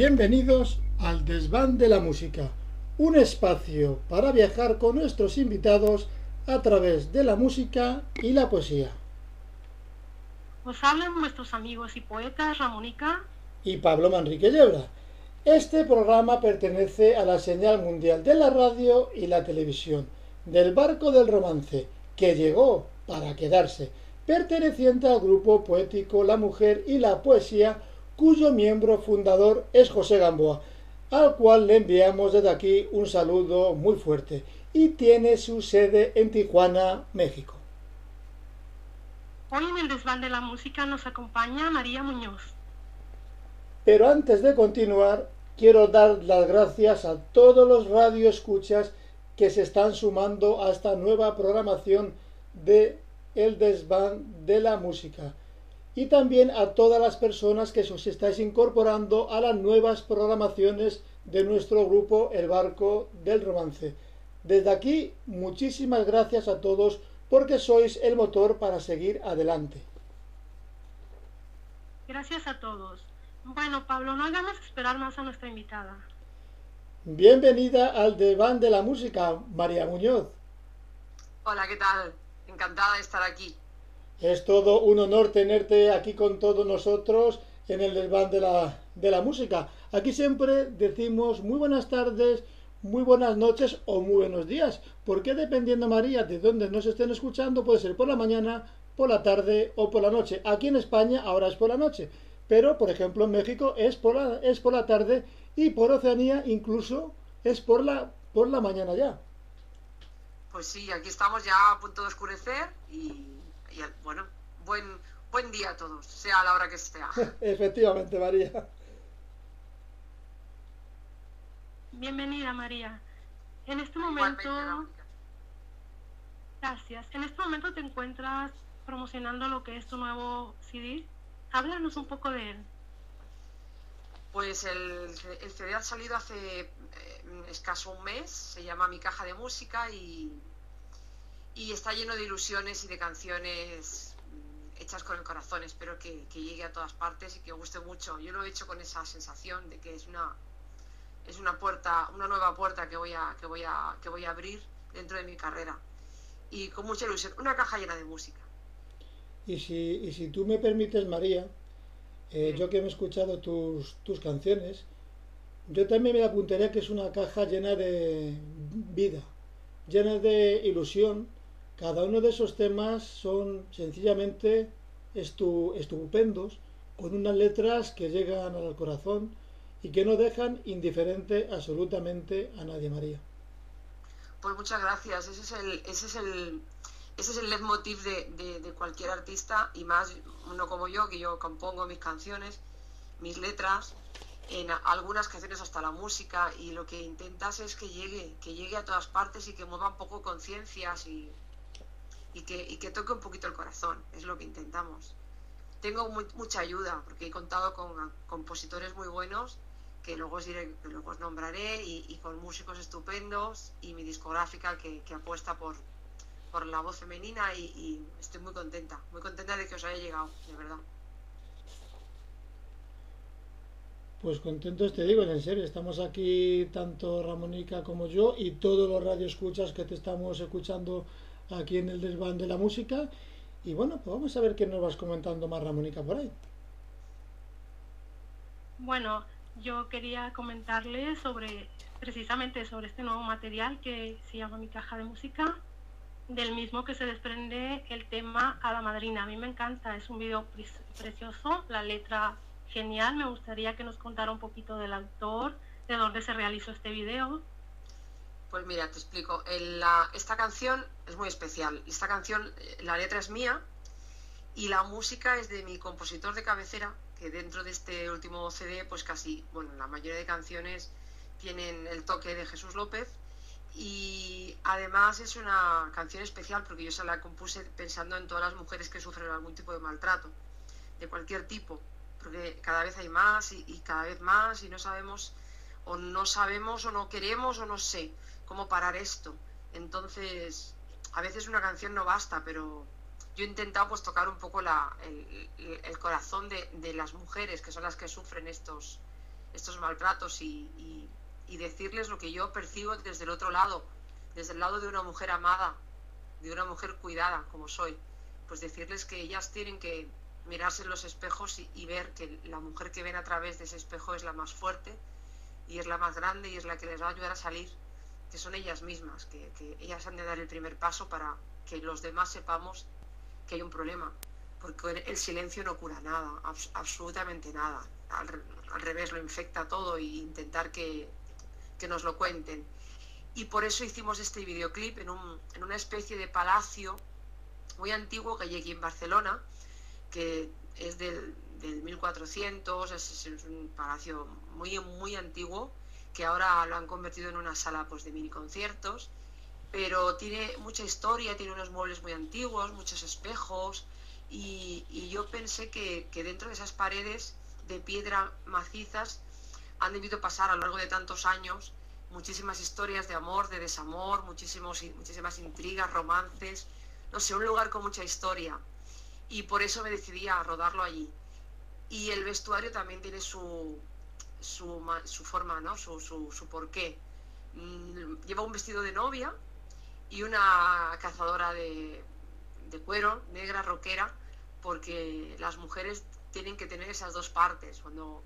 Bienvenidos al Desván de la Música, un espacio para viajar con nuestros invitados a través de la música y la poesía. Os hablan nuestros amigos y poetas Ramónica y Pablo Manrique Llebra. Este programa pertenece a la señal mundial de la radio y la televisión, del barco del romance, que llegó para quedarse, perteneciente al grupo poético La Mujer y la Poesía, cuyo miembro fundador es José Gamboa, al cual le enviamos desde aquí un saludo muy fuerte y tiene su sede en Tijuana, México. Hoy en el desván de la música nos acompaña María Muñoz. Pero antes de continuar, quiero dar las gracias a todos los radioescuchas que se están sumando a esta nueva programación de El desván de la música y también a todas las personas que os estáis incorporando a las nuevas programaciones de nuestro grupo El Barco del Romance. Desde aquí, muchísimas gracias a todos porque sois el motor para seguir adelante. Gracias a todos. Bueno, Pablo, no hagamos esperar más a nuestra invitada. Bienvenida al Desván de la Música, María Muñoz. Hola, ¿qué tal? Encantada de estar aquí. Es todo un honor tenerte aquí con todos nosotros en el desván de la, de la música. Aquí siempre decimos muy buenas tardes, muy buenas noches o muy buenos días, porque dependiendo, María, de dónde nos estén escuchando, puede ser por la mañana, por la tarde o por la noche. Aquí en España ahora es por la noche, pero por ejemplo en México es por la, es por la tarde y por Oceanía incluso es por la, por la mañana ya. Pues sí, aquí estamos ya a punto de oscurecer y y bueno, buen, buen día a todos, sea a la hora que sea. Efectivamente, María. Bienvenida, María. En este momento... Gracias. En este momento te encuentras promocionando lo que es tu nuevo CD. Háblanos un poco de él. Pues el, el CD ha salido hace eh, escaso un mes, se llama Mi caja de música y y está lleno de ilusiones y de canciones hechas con el corazón. Espero que, llegue a todas partes y que guste mucho. Yo lo he hecho con esa sensación de que es una es una puerta, una nueva puerta que voy a que voy a que voy a abrir dentro de mi carrera y con mucha ilusión. Una caja llena de música. Y si, y si tú me permites, María, eh, yo que he escuchado tus, tus canciones, yo también me apuntaría que es una caja llena de vida, llena de ilusión cada uno de esos temas son sencillamente estupendos, con unas letras que llegan al corazón y que no dejan indiferente absolutamente a nadie, María. Pues muchas gracias. Ese es el, ese es el, ese es el leitmotiv de, de, cualquier artista y más uno como yo, que yo compongo mis canciones, mis letras, en algunas canciones hasta la música y lo que intentas es que llegue, que llegue a todas partes y que mueva un poco conciencias y y que, toque un poquito el corazón, es lo que intentamos. Tengo mucha ayuda porque he contado con compositores muy buenos que luego os, diré, que luego os nombraré y, con músicos estupendos y mi discográfica que, apuesta por, por la voz femenina y, estoy muy contenta, muy contenta de que os haya llegado, de verdad. Pues contentos te digo, en serio, estamos aquí tanto Ramónica como yo y todos los radioescuchas que te estamos escuchando aquí en el desván de la música. Y bueno, pues vamos a ver qué nos vas comentando más, Ramónica, por ahí. Bueno, yo quería comentarle sobre, precisamente sobre este nuevo material que se llama Mi Caja de Música, del mismo que se desprende el tema a la madrina. A mí me encanta, es un video precioso, la letra genial. Me gustaría que nos contara un poquito del autor, de dónde se realizó este video. Pues mira, te explico. esta canción es muy especial. Esta canción, eh, la letra es mía y la música es de mi compositor de cabecera, que dentro de este último CD, pues casi, bueno, la mayoría de canciones tienen el toque de Jesús López. Y además es una canción especial porque yo se la compuse pensando en todas las mujeres que sufren algún tipo de maltrato, de cualquier tipo, porque cada vez hay más y, y cada vez más y no sabemos, o no sabemos o no queremos o no sé cómo parar esto. Entonces, a veces una canción no basta, pero yo he intentado pues tocar un poco la, el, corazón de, las mujeres, que son las que sufren estos, estos maltratos y, y decirles lo que yo percibo desde el otro lado, desde el lado de una mujer amada, de una mujer cuidada como soy, pues decirles que ellas tienen que mirarse en los espejos y, ver que la mujer que ven a través de ese espejo es la más fuerte y es la más grande y es la que les va a ayudar a salir, que son ellas mismas, que, ellas han de dar el primer paso para que los demás sepamos que hay un problema, porque el silencio no cura nada, absolutamente nada, al, revés lo infecta todo e intentar que, que nos lo cuenten. Y por eso hicimos este videoclip en, un, en una especie de palacio muy antiguo que hay aquí en Barcelona, que es del, del 1400, es, un palacio muy, muy antiguo, que ahora lo han convertido en una sala pues, de mini conciertos, pero tiene mucha historia, tiene unos muebles muy antiguos, muchos espejos, y, yo pensé que, que, dentro de esas paredes de piedra macizas han debido pasar a lo largo de tantos años muchísimas historias de amor, de desamor, muchísimos, muchísimas intrigas, romances, no sé, un lugar con mucha historia. Y por eso me decidí a rodarlo allí. Y el vestuario también tiene su, su, su forma, ¿no? Su, su, su porqué. Mm, lleva un vestido de novia y una cazadora de, de cuero, negra, roquera, porque las mujeres tienen que tener esas dos partes. Cuando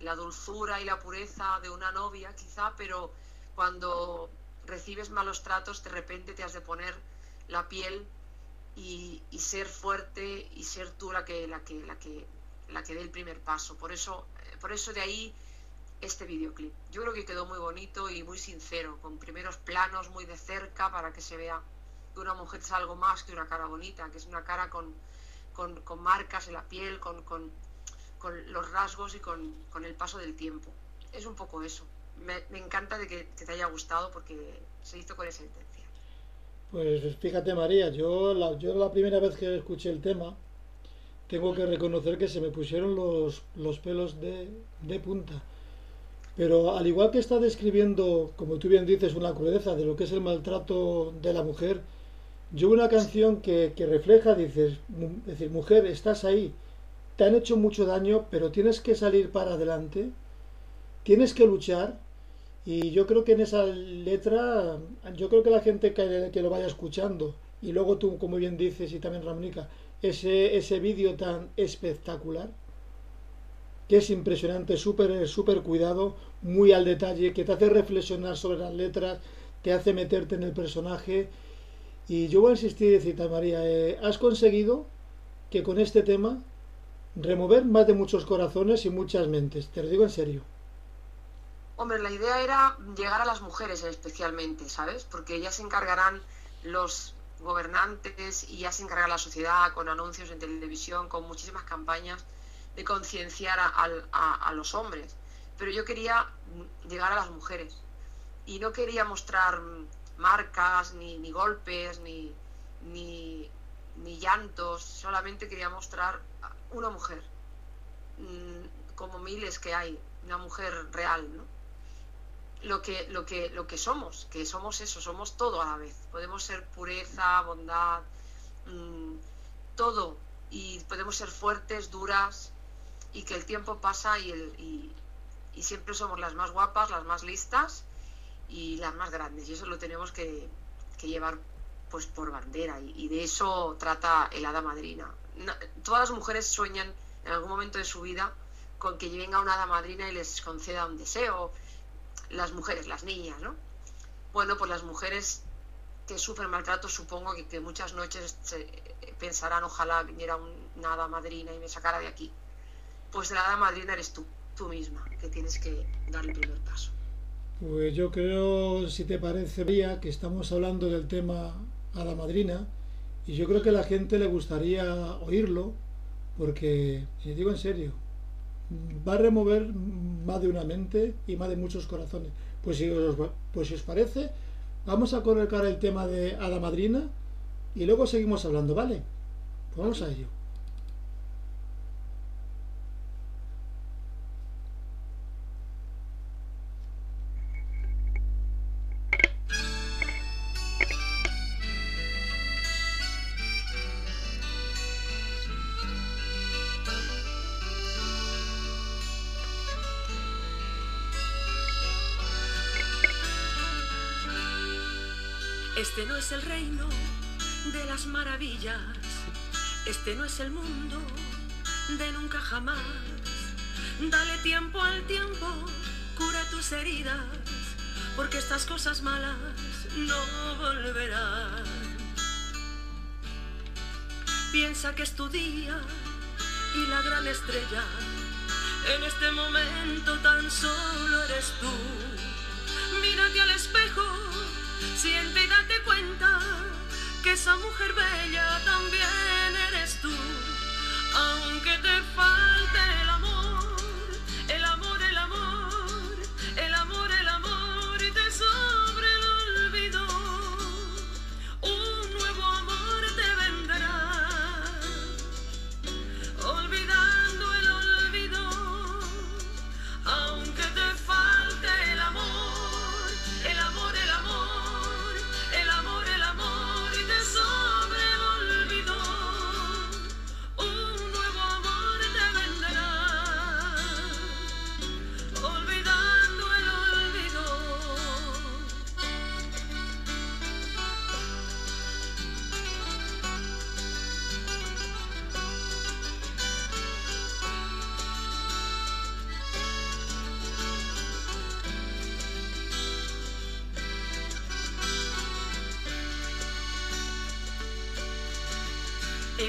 la dulzura y la pureza de una novia, quizá, pero cuando recibes malos tratos, de repente te has de poner la piel y, ser fuerte y ser tú la que, la que, la que, la que dé el primer paso. Por eso, por eso de ahí este videoclip. Yo creo que quedó muy bonito y muy sincero, con primeros planos muy de cerca para que se vea que una mujer es algo más que una cara bonita, que es una cara con, con, marcas en la piel, con, con con los rasgos y con, el paso del tiempo. Es un poco eso. Me, encanta de que, te haya gustado porque se hizo con esa intención. Pues fíjate María, yo la, yo la primera vez que escuché el tema, tengo que reconocer que se me pusieron los, los pelos de, de punta. Pero al igual que está describiendo, como tú bien dices, una crudeza de lo que es el maltrato de la mujer, yo una canción que, que refleja, dices, decir, mujer, estás ahí, te han hecho mucho daño, pero tienes que salir para adelante, tienes que luchar. Y yo creo que en esa letra, yo creo que la gente que, que lo vaya escuchando, y luego tú, como bien dices, y también Ramónica, ese, ese vídeo tan espectacular, que es impresionante, súper cuidado, muy al detalle, que te hace reflexionar sobre las letras, te hace meterte en el personaje. Y yo voy a insistir y decirte, María, eh, has conseguido que con este tema remover más de muchos corazones y muchas mentes, te lo digo en serio. Hombre, la idea era llegar a las mujeres especialmente, ¿sabes? Porque ya se encargarán los gobernantes y ya se encarga la sociedad con anuncios en televisión, con muchísimas campañas de concienciar a, los hombres. Pero yo quería llegar a las mujeres y no quería mostrar marcas, ni, golpes, ni, ni, ni llantos, solamente quería mostrar una mujer, mm, como miles que hay, una mujer real, ¿no? Lo que, lo que, lo que somos, que somos eso, somos todo a la vez. Podemos ser pureza, bondad, mm, todo. Y podemos ser fuertes, duras, y que el tiempo pasa y, el, y, siempre somos las más guapas, las más listas y las más grandes. Y eso lo tenemos que, llevar pues por bandera. Y, y, de eso trata el hada madrina todas las mujeres sueñan en algún momento de su vida con que venga una hada madrina y les conceda un deseo. Las mujeres, las niñas, ¿no? Bueno, pues las mujeres que sufren maltrato supongo que, muchas noches pensarán ojalá viniera una hada madrina y me sacara de aquí. Pues la hada madrina eres tú, tú misma, que tienes que dar el primer paso. Pues yo creo, si te parece, Bría, que estamos hablando del tema hada madrina, y yo creo que a la gente le gustaría oírlo, porque, y digo en serio, va a remover más de una mente y más de muchos corazones. Pues si os, pues si os parece, vamos a colocar el tema de Hada Madrina y luego seguimos hablando, ¿vale? Pues vamos a ello. Heridas, porque estas cosas malas no volverán. Piensa que es tu día y la gran estrella. En este momento tan solo eres tú. Mírate al espejo, siente y date cuenta que esa mujer bella también eres tú. Aunque te falte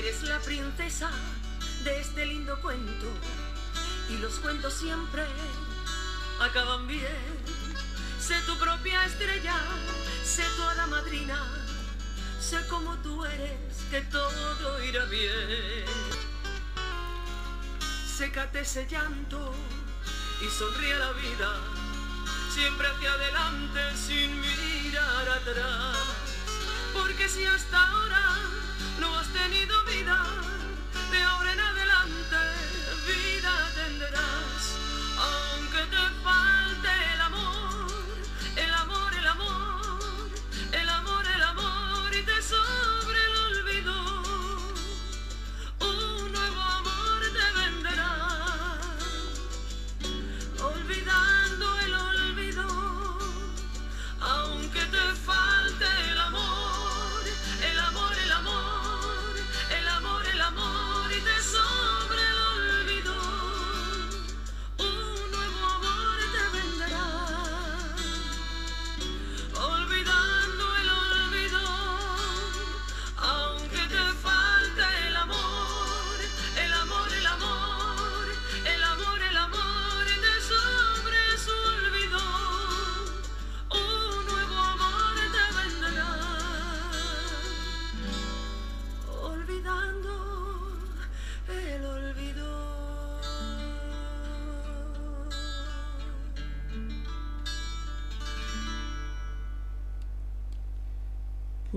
Eres la princesa de este lindo cuento y los cuentos siempre acaban bien. Sé tu propia estrella, sé tu hada madrina, sé como tú eres, que todo irá bien. Sécate ese llanto y sonríe a la vida, siempre hacia adelante sin mirar atrás. Porque si hasta ahora no has tenido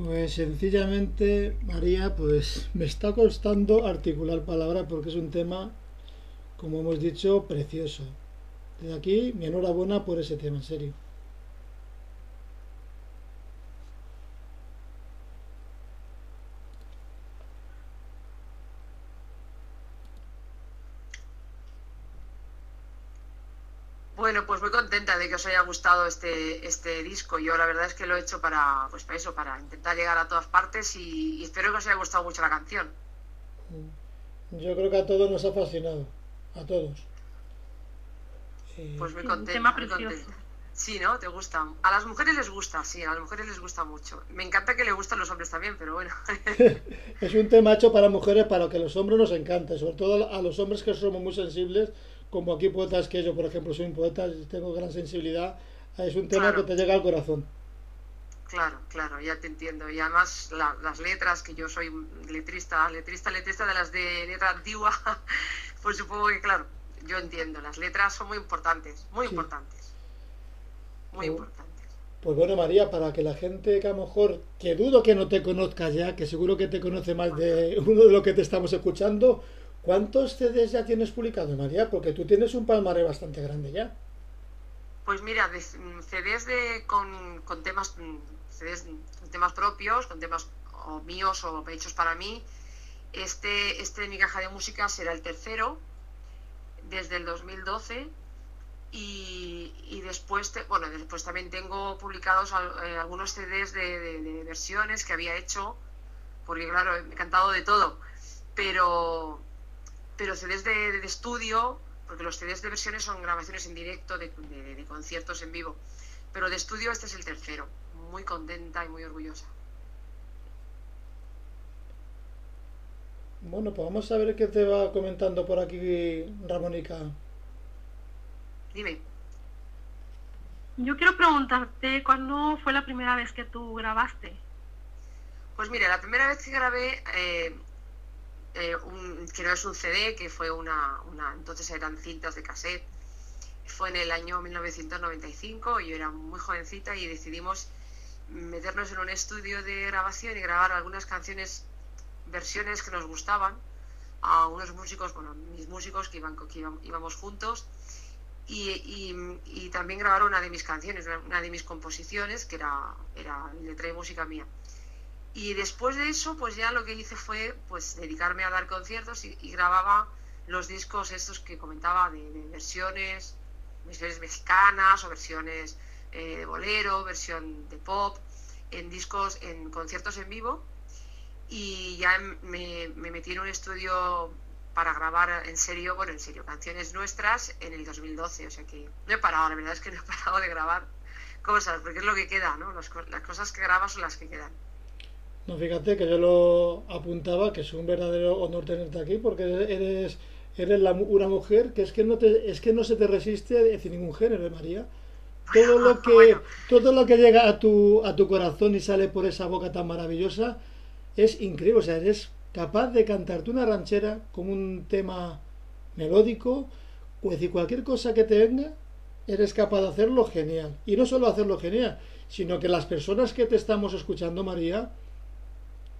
Pues sencillamente, María, pues me está costando articular palabras porque es un tema, como hemos dicho, precioso. Desde aquí, mi enhorabuena por ese tema, en serio. Bueno, pues muy contenta de que os haya gustado este, este disco. Yo la verdad es que lo he hecho para, pues para eso, para intentar llegar a todas partes y, y espero que os haya gustado mucho la canción. Yo creo que a todos nos ha fascinado, a todos. Pues muy contenta. tema muy precioso. contenta. Sí, ¿no? ¿Te gusta? A las mujeres les gusta, sí, a las mujeres les gusta mucho. Me encanta que le gustan los hombres también, pero bueno. es un tema hecho para mujeres, para que a los hombres nos encante, sobre todo a los hombres que somos muy sensibles, como aquí poetas que yo, por ejemplo, soy un poeta y tengo gran sensibilidad. Es un tema Claro. que te llega al corazón. Claro, claro, ya te entiendo. Y además la- las letras, que yo soy letrista, letrista, letrista de las de letra antigua, pues supongo que, claro, yo entiendo. Las letras son muy importantes, muy Sí. importantes. Muy Oh. importantes. Pues bueno, María, para que la gente que a lo mejor, que dudo que no te conozca ya, que seguro que te conoce más de uno de lo que te estamos escuchando, ¿cuántos CDs ya tienes publicados, María? Porque tú tienes un palmaré bastante grande ya. Pues mira, mm, CDs de, con, temas mm, CDs con temas propios, con temas o míos o hechos para mí, este, este de mi caja de música será el tercero desde el 2012 Y, después, bueno, después también tengo publicados eh, algunos CDs de, versiones que había hecho, porque claro, me he cantado de todo, pero, pero CDs de, estudio, porque los CDs de versiones son grabaciones en directo de, conciertos en vivo, pero de estudio este es el tercero, muy contenta y muy orgullosa. Bueno, pues vamos a ver qué te va comentando por aquí Ramónica. Dime. Yo quiero preguntarte, ¿cuándo fue la primera vez que tú grabaste? Pues mira, la primera vez que grabé, eh, eh, que no es un CD, que fue una, entonces eran cintas de cassette, fue en el año 1995, yo era muy jovencita y decidimos meternos en un estudio de grabación y grabar algunas canciones, versiones que nos gustaban, a unos músicos, bueno, mis músicos que, iban, que íbamos juntos y, también grabar una de mis canciones, una de mis composiciones, que era, era letra y música mía. Y después de eso, pues ya lo que hice fue pues dedicarme a dar conciertos y, grababa los discos estos que comentaba de, versiones, versiones mexicanas o versiones eh, de bolero, versión de pop, en discos, en conciertos en vivo. Y ya me, me metí en un estudio para grabar en serio, bueno, en serio, canciones nuestras en el 2012. O sea que no he parado, la verdad es que no he parado de grabar cosas, porque es lo que queda, ¿no? Las, cosas que grabas son las que quedan. No, fíjate que yo lo apuntaba, que es un verdadero honor tenerte aquí, porque eres, eres una mujer que es que no te, es que no se te resiste decir ningún género, ¿eh, María. Todo lo que, todo lo que llega a tu, a tu corazón y sale por esa boca tan maravillosa es increíble. O sea, eres capaz de cantarte una ranchera con un tema melódico, o decir, cualquier cosa que te venga, eres capaz de hacerlo genial. Y no solo hacerlo genial, sino que las personas que te estamos escuchando, María,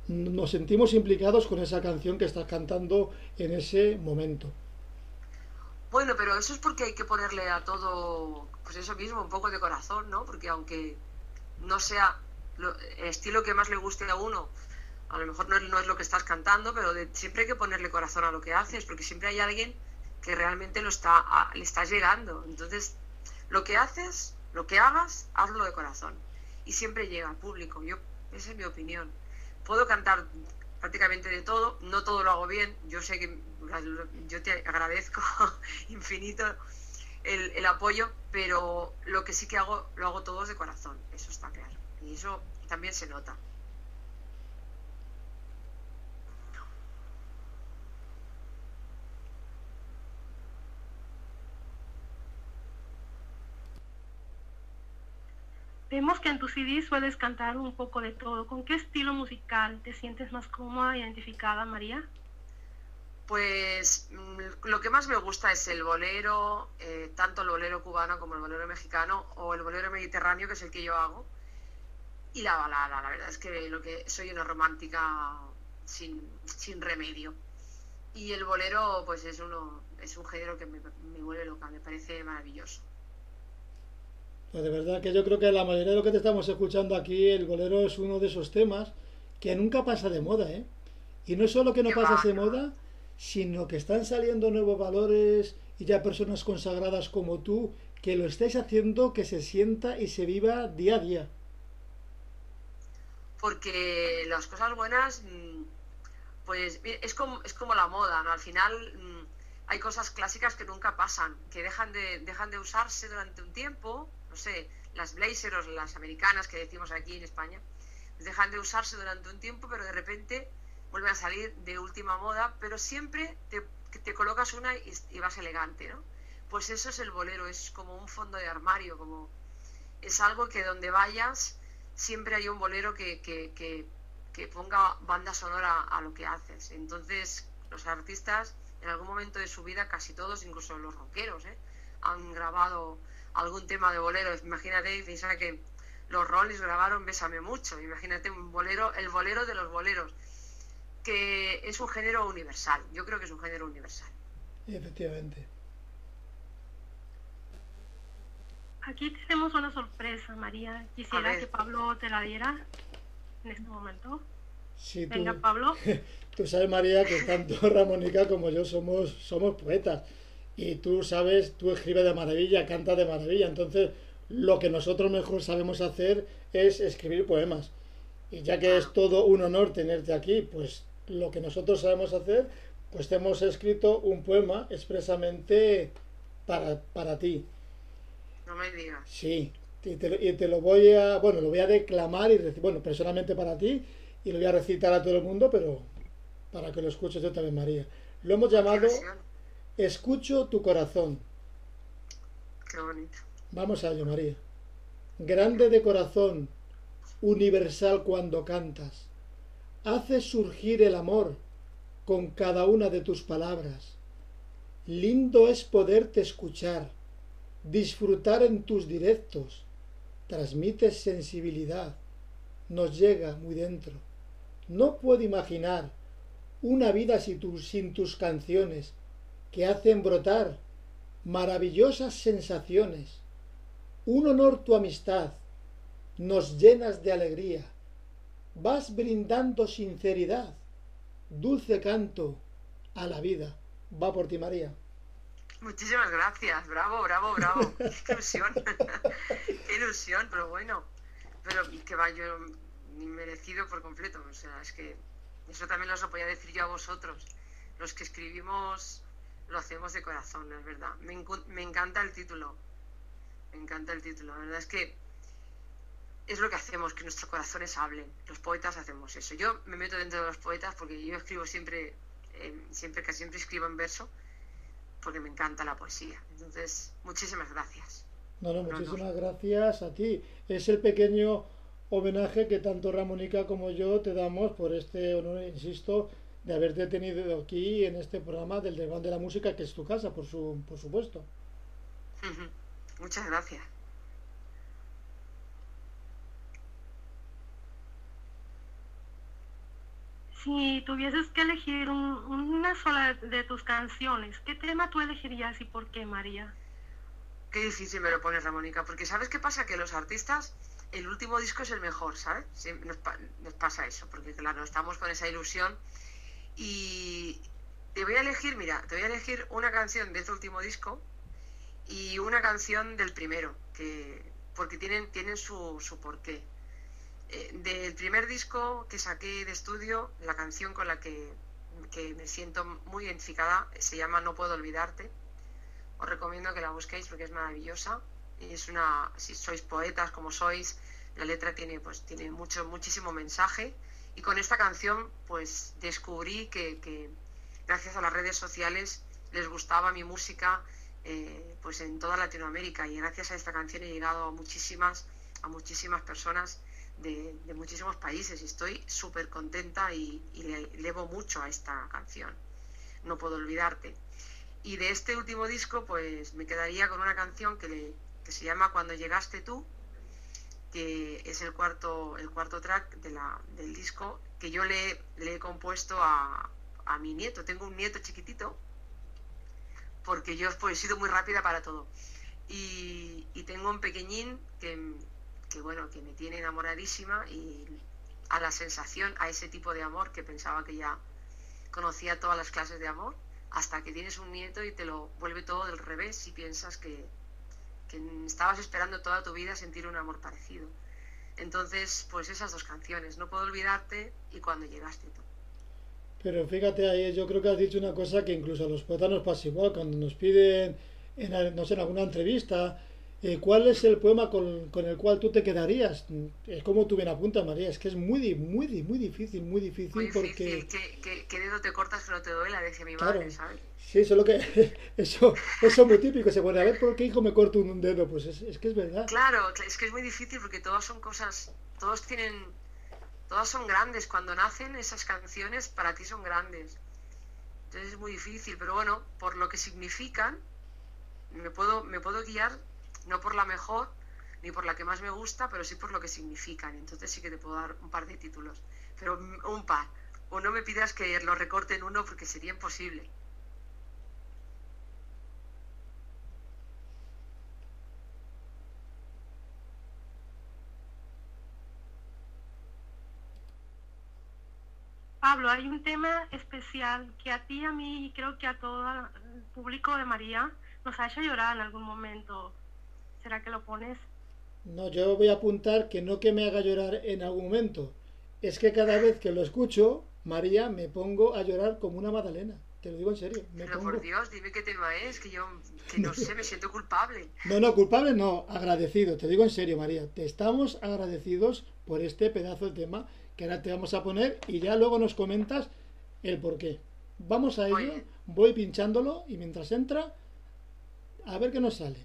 nos sentimos implicados con esa canción que estás cantando en ese momento. Bueno, pero eso es porque hay que ponerle a todo, pues eso mismo, un poco de corazón, ¿no? Porque aunque no sea el estilo que más le guste a uno, a lo mejor no es, lo que estás cantando, pero siempre hay que ponerle corazón a lo que haces, porque siempre hay alguien que realmente lo está, le está llegando. Entonces, lo que haces, lo que hagas, hazlo de corazón. Y siempre llega al público. Yo, esa es mi opinión. Puedo cantar prácticamente de todo, no todo lo hago bien. Yo sé que yo te agradezco infinito el, el apoyo, pero lo que sí que hago, lo hago todo de corazón. Eso está claro. Y eso también se nota. Vemos que en tu CD sueles cantar un poco de todo. ¿Con qué estilo musical te sientes más cómoda, identificada, María? Pues mm, lo que más me gusta es el bolero, eh, tanto el bolero cubano como el bolero mexicano o el bolero mediterráneo, que es el que yo hago. Y la balada, la verdad es que lo que soy una romántica sin, remedio. Y el bolero, pues es uno, es un género que me vuelve loca, me parece maravilloso. Pues de verdad que yo creo que la mayoría de lo que te estamos escuchando aquí, el bolero es uno de esos temas que nunca pasa de moda, ¿eh? Y no es solo que no pasa de moda, sino que están saliendo nuevos valores y ya personas consagradas como tú que lo estáis haciendo que se sienta y se viva día a día. Porque las cosas buenas, mm, pues es como, es como la moda, ¿no? Al final mm, hay cosas clásicas que nunca pasan, que dejan de, dejan de usarse durante un tiempo no sé, las blazers las americanas que decimos aquí en España, pues dejan de usarse durante un tiempo, pero de repente vuelven a salir de última moda, pero siempre te, te colocas una y, vas elegante, ¿no? Pues eso es el bolero, es como un fondo de armario, como es algo que donde vayas siempre hay un bolero que, que, que ponga banda sonora a lo que haces. Entonces, los artistas en algún momento de su vida, casi todos, incluso los rockeros, ¿eh? han grabado algún tema de bolero. Imagínate, piensa que los Rollins grabaron Bésame mucho. Imagínate un bolero, el bolero de los boleros, que es un género universal. Yo creo que es un género universal. Efectivamente. Aquí tenemos una sorpresa, María. Quisiera que Pablo te la diera en este momento. Sí, Venga, Pablo. Tú sabes, María, que tanto Ramónica como yo somos, somos poetas Y tú sabes, tú escribes de maravilla, canta de maravilla. Entonces, lo que nosotros mejor sabemos hacer es escribir poemas. Y ya que es todo un honor tenerte aquí, pues lo que nosotros sabemos hacer, pues te hemos escrito un poema expresamente para, para ti. No me digas. Sí, y te, lo voy a, bueno, lo voy a declamar y, bueno, personalmente para ti, y lo voy a recitar a todo el mundo, pero para que lo escuches yo también, María. Lo hemos llamado Escucho tu corazón. Qué bonito. Vamos a ello, María. Grande de corazón, universal cuando cantas, haces surgir el amor con cada una de tus palabras. Lindo es poderte escuchar, disfrutar en tus directos, transmites sensibilidad, nos llega muy dentro. No puedo imaginar una vida sin tus, canciones que hacen brotar maravillosas sensaciones. Un honor tu amistad, nos llenas de alegría. Vas brindando sinceridad, dulce canto a la vida. Va por ti, María. Muchísimas gracias, bravo, bravo, bravo. Qué ilusión, qué ilusión, pero bueno, pero que va yo merecido por completo. O sea, es que eso también os lo podía decir yo a vosotros. Los que escribimos lo hacemos de corazón, es verdad. Me, me encanta el título. Me encanta el título. La verdad es que es lo que hacemos, que nuestros corazones hablen. Los poetas hacemos eso. Yo me meto dentro de los poetas porque yo escribo siempre, eh, siempre que siempre escribo en verso, porque me encanta la poesía. Entonces, muchísimas gracias. No, no, muchísimas gracias a ti. Es el pequeño homenaje que tanto Ramónica como yo te damos por este honor, insisto, de haberte tenido aquí en este programa del Desván de la Música, que es tu casa, por, su, por supuesto. Muchas gracias. Si tuvieses que elegir una sola de tus canciones, ¿qué tema tú elegirías y por qué, María? Qué difícil me lo pones, Ramónica, porque ¿sabes qué pasa? Que los artistas el último disco es el mejor, ¿sabes? nos, pasa eso, porque claro, estamos con esa ilusión. Y te voy a elegir, mira, te voy a elegir una canción de este último disco y una canción del primero, que porque tienen, tienen su, su porqué. Eh, del primer disco que saqué de estudio, la canción con la que, que me siento muy identificada se llama No puedo olvidarte. Os recomiendo que la busquéis porque es maravillosa es una, si sois poetas como sois, la letra tiene, pues, tiene mucho, muchísimo mensaje. Y con esta canción, pues descubrí que, gracias a las redes sociales les gustaba mi música eh, pues en toda Latinoamérica. Y gracias a esta canción he llegado a muchísimas, a muchísimas personas de, muchísimos países. Y estoy súper contenta y, le elevo mucho a esta canción. No puedo olvidarte. Y de este último disco, pues me quedaría con una canción que le, que se llama Cuando llegaste tú, que es el cuarto, el cuarto track de la, del disco, que yo le, le he compuesto a, a, mi nieto. Tengo un nieto chiquitito, porque yo pues, he sido muy rápida para todo. Y, y tengo un pequeñín que, que, bueno, que me tiene enamoradísima y a la sensación, a ese tipo de amor que pensaba que ya conocía todas las clases de amor, hasta que tienes un nieto y te lo vuelve todo del revés y piensas que, estabas esperando toda tu vida sentir un amor parecido. Entonces, pues esas dos canciones, No puedo olvidarte y Cuando llegaste tú. Pero fíjate ahí, yo creo que has dicho una cosa que incluso a los poetas nos pasa igual, cuando nos piden, en, no sé, en alguna entrevista, eh, ¿Cuál es el poema con, el cual tú te quedarías? Es como tú bien apuntas, María, es que es muy, muy, muy difícil, muy difícil muy porque... ¿Qué, qué, dedo te cortas que no te duela? Decía mi madre, ¿sabes? Sí, eso es lo que... Eso, eso es muy típico, se pone a ver por qué hijo me corto un dedo, pues es, es que es verdad. Claro, es que es muy difícil porque todas son cosas, todos tienen, todas son grandes, cuando nacen esas canciones para ti son grandes. Entonces es muy difícil, pero bueno, por lo que significan, me puedo, me puedo guiar no por la mejor ni por la que más me gusta, pero sí por lo que significan. Entonces sí que te puedo dar un par de títulos, pero un par. O no me pidas que lo recorte en uno porque sería imposible. Pablo, hay un tema especial que a ti, a mí y creo que a todo el público de María nos ha hecho llorar en algún momento. ¿Será que lo pones? No, yo voy a apuntar que no que me haga llorar en algún momento. Es que cada vez que lo escucho, María, me pongo a llorar como una magdalena. Te lo digo en serio. Pero por Dios, dime qué tema es, que yo, que no sé, me siento culpable. No, no, culpable no, agradecido. Te digo en serio, María. Te estamos agradecidos por este pedazo de tema que ahora te vamos a poner y ya luego nos comentas el por qué. Vamos a ello, voy pinchándolo y mientras entra, a ver qué nos sale.